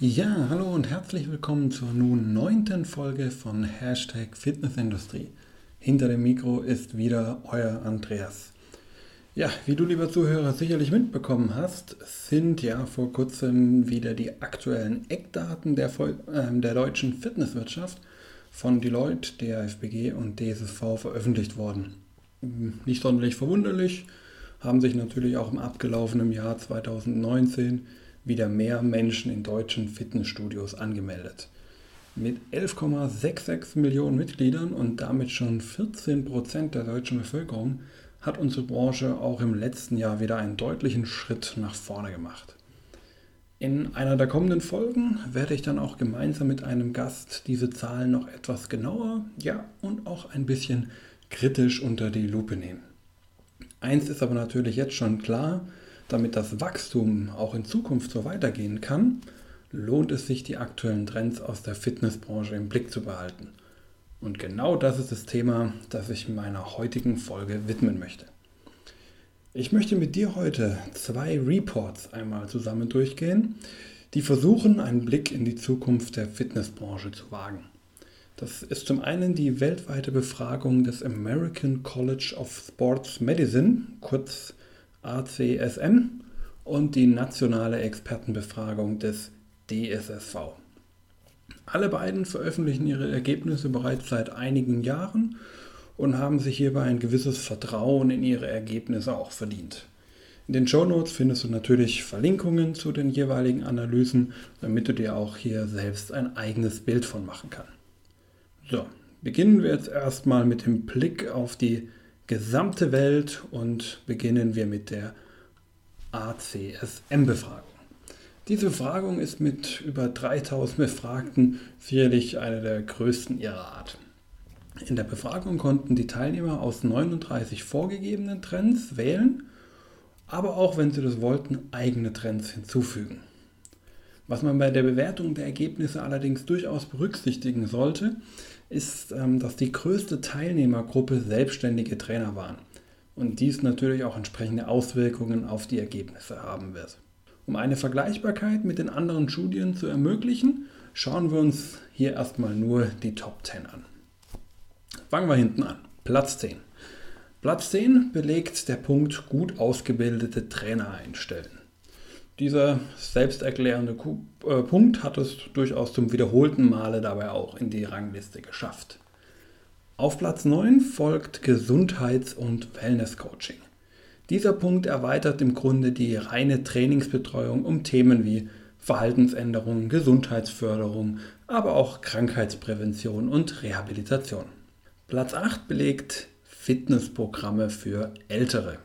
Ja, hallo und herzlich willkommen zur nun neunten Folge von Hashtag Fitnessindustrie. Hinter dem Mikro ist wieder euer Andreas. Ja, wie du lieber Zuhörer sicherlich mitbekommen hast, sind ja vor kurzem wieder die aktuellen Eckdaten der, äh, der deutschen Fitnesswirtschaft von Deloitte, DAFBG und DSSV veröffentlicht worden. Nicht sonderlich verwunderlich, haben sich natürlich auch im abgelaufenen Jahr 2019 wieder mehr Menschen in deutschen Fitnessstudios angemeldet. Mit 11,66 Millionen Mitgliedern und damit schon 14 Prozent der deutschen Bevölkerung hat unsere Branche auch im letzten Jahr wieder einen deutlichen Schritt nach vorne gemacht. In einer der kommenden Folgen werde ich dann auch gemeinsam mit einem Gast diese Zahlen noch etwas genauer, ja, und auch ein bisschen kritisch unter die Lupe nehmen. Eins ist aber natürlich jetzt schon klar, damit das Wachstum auch in Zukunft so weitergehen kann, lohnt es sich, die aktuellen Trends aus der Fitnessbranche im Blick zu behalten. Und genau das ist das Thema, das ich meiner heutigen Folge widmen möchte. Ich möchte mit dir heute zwei Reports einmal zusammen durchgehen, die versuchen, einen Blick in die Zukunft der Fitnessbranche zu wagen. Das ist zum einen die weltweite Befragung des American College of Sports Medicine, kurz ACSM, und die nationale Expertenbefragung des DSSV. Alle beiden veröffentlichen ihre Ergebnisse bereits seit einigen Jahren und haben sich hierbei ein gewisses Vertrauen in ihre Ergebnisse auch verdient. In den Show Notes findest du natürlich Verlinkungen zu den jeweiligen Analysen, damit du dir auch hier selbst ein eigenes Bild von machen kannst. So, beginnen wir jetzt erstmal mit dem Blick auf die gesamte Welt und beginnen wir mit der ACSM-Befragung. Diese Befragung ist mit über 3000 Befragten sicherlich eine der größten ihrer Art. In der Befragung konnten die Teilnehmer aus 39 vorgegebenen Trends wählen, aber auch, wenn sie das wollten, eigene Trends hinzufügen. Was man bei der Bewertung der Ergebnisse allerdings durchaus berücksichtigen sollte, ist, ähm, dass die größte Teilnehmergruppe selbstständige Trainer waren und dies natürlich auch entsprechende Auswirkungen auf die Ergebnisse haben wird. Um eine Vergleichbarkeit mit den anderen Studien zu ermöglichen, schauen wir uns hier erstmal nur die Top 10 an. Fangen wir hinten an. Platz 10. Platz 10 belegt der Punkt gut ausgebildete Trainer einstellen. Dieser selbsterklärende äh, Punkt hat es durchaus zum wiederholten Male dabei auch in die Rangliste geschafft. Auf Platz 9 folgt Gesundheits- und Wellness-Coaching. Dieser Punkt erweitert im Grunde die reine Trainingsbetreuung um Themen wie Verhaltensänderung, Gesundheitsförderung, aber auch Krankheitsprävention und Rehabilitation. Platz 8 belegt Fitnessprogramme für Ältere.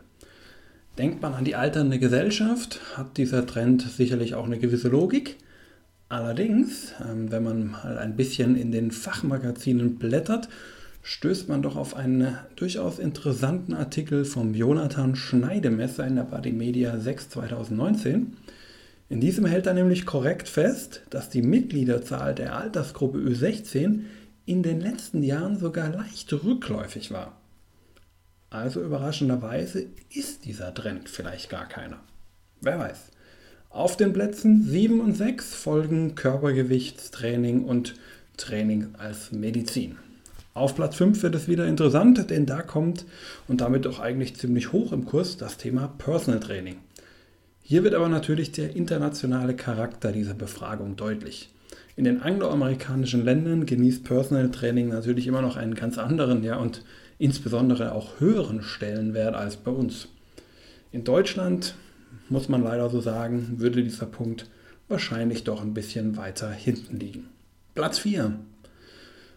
Denkt man an die alternde Gesellschaft, hat dieser Trend sicherlich auch eine gewisse Logik. Allerdings, ähm, wenn man mal ein bisschen in den Fachmagazinen blättert, stößt man doch auf einen durchaus interessanten Artikel vom Jonathan Schneidemesser in der Body Media 6 2019. In diesem hält er nämlich korrekt fest, dass die Mitgliederzahl der Altersgruppe Ü16 in den letzten Jahren sogar leicht rückläufig war. Also überraschenderweise ist dieser Trend vielleicht gar keiner. Wer weiß. Auf den Plätzen 7 und 6 folgen Körpergewichtstraining und Training als Medizin. Auf Platz 5 wird es wieder interessant, denn da kommt und damit auch eigentlich ziemlich hoch im Kurs das Thema Personal Training. Hier wird aber natürlich der internationale Charakter dieser Befragung deutlich. In den angloamerikanischen Ländern genießt Personal Training natürlich immer noch einen ganz anderen, ja, und insbesondere auch höheren Stellenwert als bei uns. In Deutschland, muss man leider so sagen, würde dieser Punkt wahrscheinlich doch ein bisschen weiter hinten liegen. Platz 4.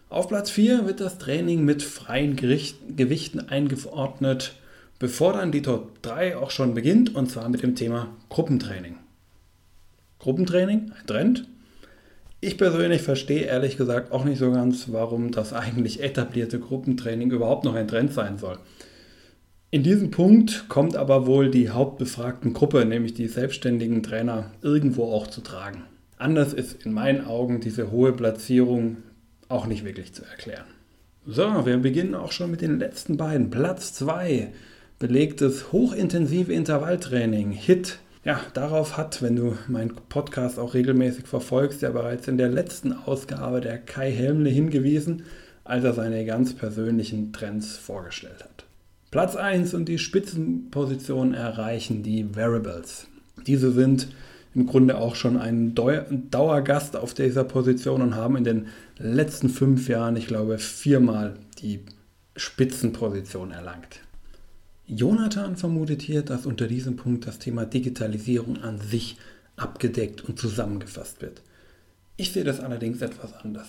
Auf Platz 4 wird das Training mit freien Gericht, Gewichten eingeordnet, bevor dann die Top 3 auch schon beginnt, und zwar mit dem Thema Gruppentraining. Gruppentraining, ein Trend. Ich persönlich verstehe ehrlich gesagt auch nicht so ganz, warum das eigentlich etablierte Gruppentraining überhaupt noch ein Trend sein soll. In diesem Punkt kommt aber wohl die hauptbefragten Gruppe, nämlich die selbstständigen Trainer, irgendwo auch zu tragen. Anders ist in meinen Augen diese hohe Platzierung auch nicht wirklich zu erklären. So, wir beginnen auch schon mit den letzten beiden. Platz 2 belegtes hochintensive Intervalltraining, HIT Ja, darauf hat, wenn du meinen Podcast auch regelmäßig verfolgst, ja bereits in der letzten Ausgabe der Kai Helmle hingewiesen, als er seine ganz persönlichen Trends vorgestellt hat. Platz 1 und die Spitzenposition erreichen die Variables. Diese sind im Grunde auch schon ein Dauergast auf dieser Position und haben in den letzten fünf Jahren, ich glaube, viermal die Spitzenposition erlangt. Jonathan vermutet hier, dass unter diesem Punkt das Thema Digitalisierung an sich abgedeckt und zusammengefasst wird. Ich sehe das allerdings etwas anders.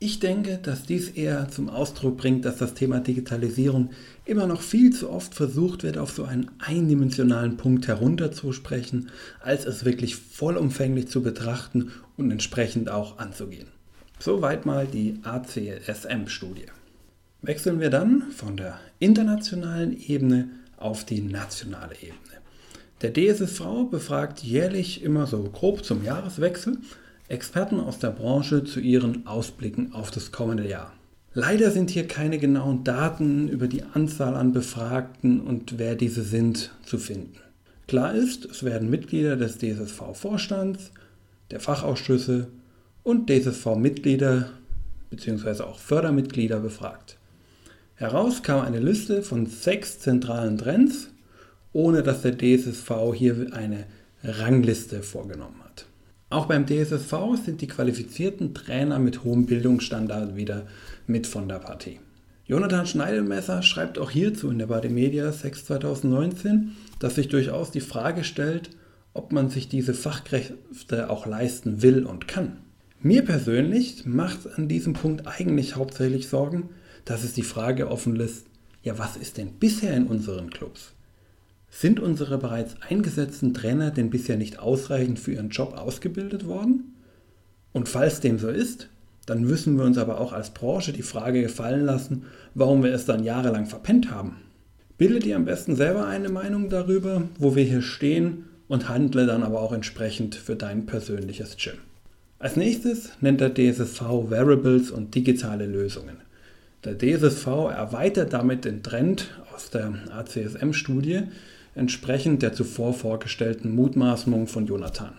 Ich denke, dass dies eher zum Ausdruck bringt, dass das Thema Digitalisierung immer noch viel zu oft versucht wird, auf so einen eindimensionalen Punkt herunterzusprechen, als es wirklich vollumfänglich zu betrachten und entsprechend auch anzugehen. Soweit mal die ACSM-Studie. Wechseln wir dann von der internationalen Ebene auf die nationale Ebene. Der DSSV befragt jährlich immer so grob zum Jahreswechsel Experten aus der Branche zu ihren Ausblicken auf das kommende Jahr. Leider sind hier keine genauen Daten über die Anzahl an Befragten und wer diese sind zu finden. Klar ist, es werden Mitglieder des DSSV-Vorstands, der Fachausschüsse und DSSV-Mitglieder bzw. auch Fördermitglieder befragt. Heraus kam eine Liste von sechs zentralen Trends, ohne dass der DSSV hier eine Rangliste vorgenommen hat. Auch beim DSSV sind die qualifizierten Trainer mit hohem Bildungsstandard wieder mit von der Partie. Jonathan Schneidemesser schreibt auch hierzu in der Bademedia 6 2019, dass sich durchaus die Frage stellt, ob man sich diese Fachkräfte auch leisten will und kann. Mir persönlich macht an diesem Punkt eigentlich hauptsächlich Sorgen, dass es die Frage offen lässt, ja, was ist denn bisher in unseren Clubs? Sind unsere bereits eingesetzten Trainer denn bisher nicht ausreichend für ihren Job ausgebildet worden? Und falls dem so ist, dann müssen wir uns aber auch als Branche die Frage gefallen lassen, warum wir es dann jahrelang verpennt haben. Bilde dir am besten selber eine Meinung darüber, wo wir hier stehen und handle dann aber auch entsprechend für dein persönliches Gym. Als nächstes nennt der DSSV Variables und digitale Lösungen. Der DSSV erweitert damit den Trend aus der ACSM-Studie entsprechend der zuvor vorgestellten Mutmaßung von Jonathan.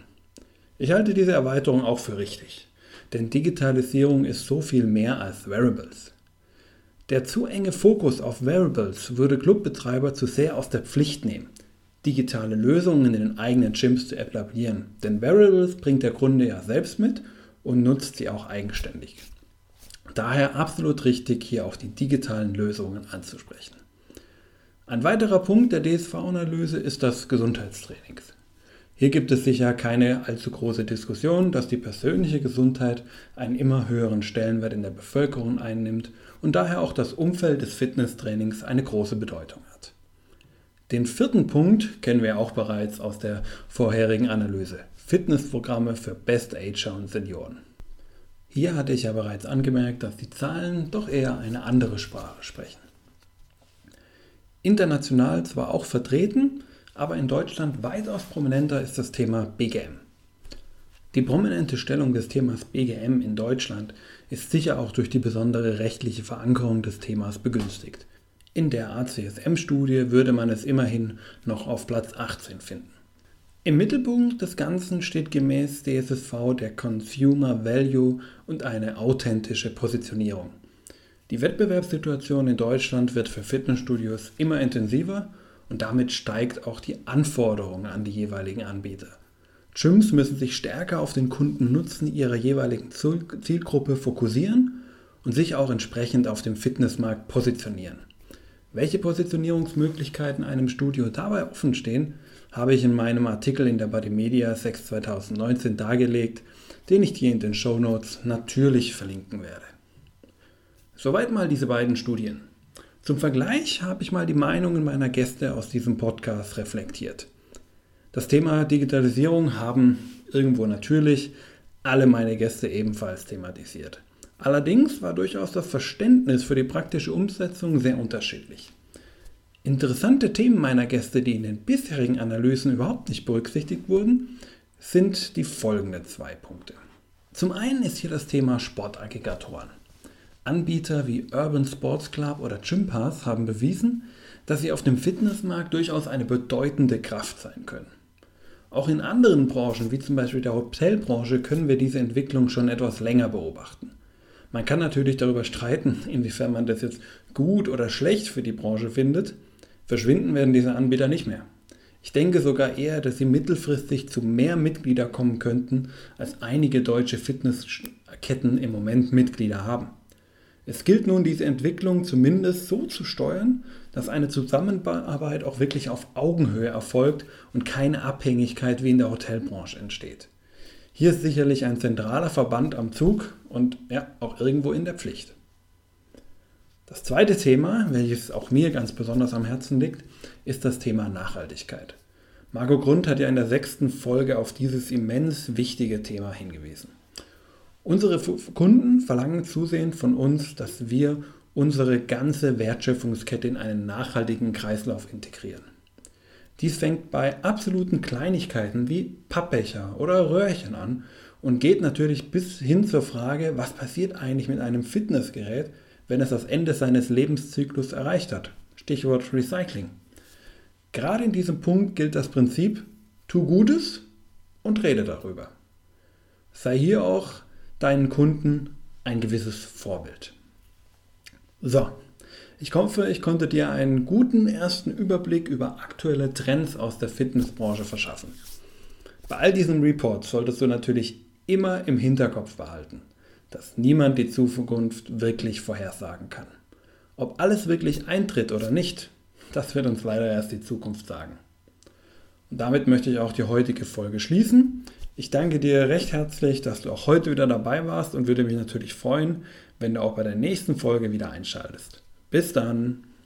Ich halte diese Erweiterung auch für richtig, denn Digitalisierung ist so viel mehr als Variables. Der zu enge Fokus auf Variables würde Clubbetreiber zu sehr aus der Pflicht nehmen, digitale Lösungen in den eigenen Gyms zu etablieren, denn Variables bringt der Kunde ja selbst mit und nutzt sie auch eigenständig. Daher absolut richtig, hier auch die digitalen Lösungen anzusprechen. Ein weiterer Punkt der DSV-Analyse ist das Gesundheitstraining. Hier gibt es sicher keine allzu große Diskussion, dass die persönliche Gesundheit einen immer höheren Stellenwert in der Bevölkerung einnimmt und daher auch das Umfeld des Fitnesstrainings eine große Bedeutung hat. Den vierten Punkt kennen wir auch bereits aus der vorherigen Analyse. Fitnessprogramme für Best Ager und Senioren. Hier hatte ich ja bereits angemerkt, dass die Zahlen doch eher eine andere Sprache sprechen. International zwar auch vertreten, aber in Deutschland weitaus prominenter ist das Thema BGM. Die prominente Stellung des Themas BGM in Deutschland ist sicher auch durch die besondere rechtliche Verankerung des Themas begünstigt. In der ACSM-Studie würde man es immerhin noch auf Platz 18 finden. Im Mittelpunkt des Ganzen steht gemäß DSSV der Consumer Value und eine authentische Positionierung. Die Wettbewerbssituation in Deutschland wird für Fitnessstudios immer intensiver und damit steigt auch die Anforderung an die jeweiligen Anbieter. Gyms müssen sich stärker auf den Kundennutzen ihrer jeweiligen Zielgruppe fokussieren und sich auch entsprechend auf dem Fitnessmarkt positionieren. Welche Positionierungsmöglichkeiten einem Studio dabei offen stehen, habe ich in meinem Artikel in der Bodymedia 6 2019 dargelegt, den ich dir in den Show Notes natürlich verlinken werde. Soweit mal diese beiden Studien. Zum Vergleich habe ich mal die Meinungen meiner Gäste aus diesem Podcast reflektiert. Das Thema Digitalisierung haben irgendwo natürlich alle meine Gäste ebenfalls thematisiert. Allerdings war durchaus das Verständnis für die praktische Umsetzung sehr unterschiedlich. Interessante Themen meiner Gäste, die in den bisherigen Analysen überhaupt nicht berücksichtigt wurden, sind die folgenden zwei Punkte. Zum einen ist hier das Thema Sportaggregatoren. Anbieter wie Urban Sports Club oder Gympass haben bewiesen, dass sie auf dem Fitnessmarkt durchaus eine bedeutende Kraft sein können. Auch in anderen Branchen, wie zum Beispiel der Hotelbranche, können wir diese Entwicklung schon etwas länger beobachten. Man kann natürlich darüber streiten, inwiefern man das jetzt gut oder schlecht für die Branche findet. Verschwinden werden diese Anbieter nicht mehr. Ich denke sogar eher, dass sie mittelfristig zu mehr Mitglieder kommen könnten, als einige deutsche Fitnessketten im Moment Mitglieder haben. Es gilt nun, diese Entwicklung zumindest so zu steuern, dass eine Zusammenarbeit auch wirklich auf Augenhöhe erfolgt und keine Abhängigkeit wie in der Hotelbranche entsteht. Hier ist sicherlich ein zentraler Verband am Zug und ja, auch irgendwo in der Pflicht. Das zweite Thema, welches auch mir ganz besonders am Herzen liegt, ist das Thema Nachhaltigkeit. Marco Grund hat ja in der sechsten Folge auf dieses immens wichtige Thema hingewiesen. Unsere Kunden verlangen zusehends von uns, dass wir unsere ganze Wertschöpfungskette in einen nachhaltigen Kreislauf integrieren. Dies fängt bei absoluten Kleinigkeiten wie Pappbecher oder Röhrchen an und geht natürlich bis hin zur Frage, was passiert eigentlich mit einem Fitnessgerät, wenn es das Ende seines Lebenszyklus erreicht hat. Stichwort Recycling. Gerade in diesem Punkt gilt das Prinzip, tu Gutes und rede darüber. Sei hier auch deinen Kunden ein gewisses Vorbild. So, ich hoffe, ich konnte dir einen guten ersten Überblick über aktuelle Trends aus der Fitnessbranche verschaffen. Bei all diesen Reports solltest du natürlich immer im Hinterkopf behalten, dass niemand die Zukunft wirklich vorhersagen kann. Ob alles wirklich eintritt oder nicht, das wird uns leider erst die Zukunft sagen. Und damit möchte ich auch die heutige Folge schließen. Ich danke dir recht herzlich, dass du auch heute wieder dabei warst und würde mich natürlich freuen, wenn du auch bei der nächsten Folge wieder einschaltest. Bis dann!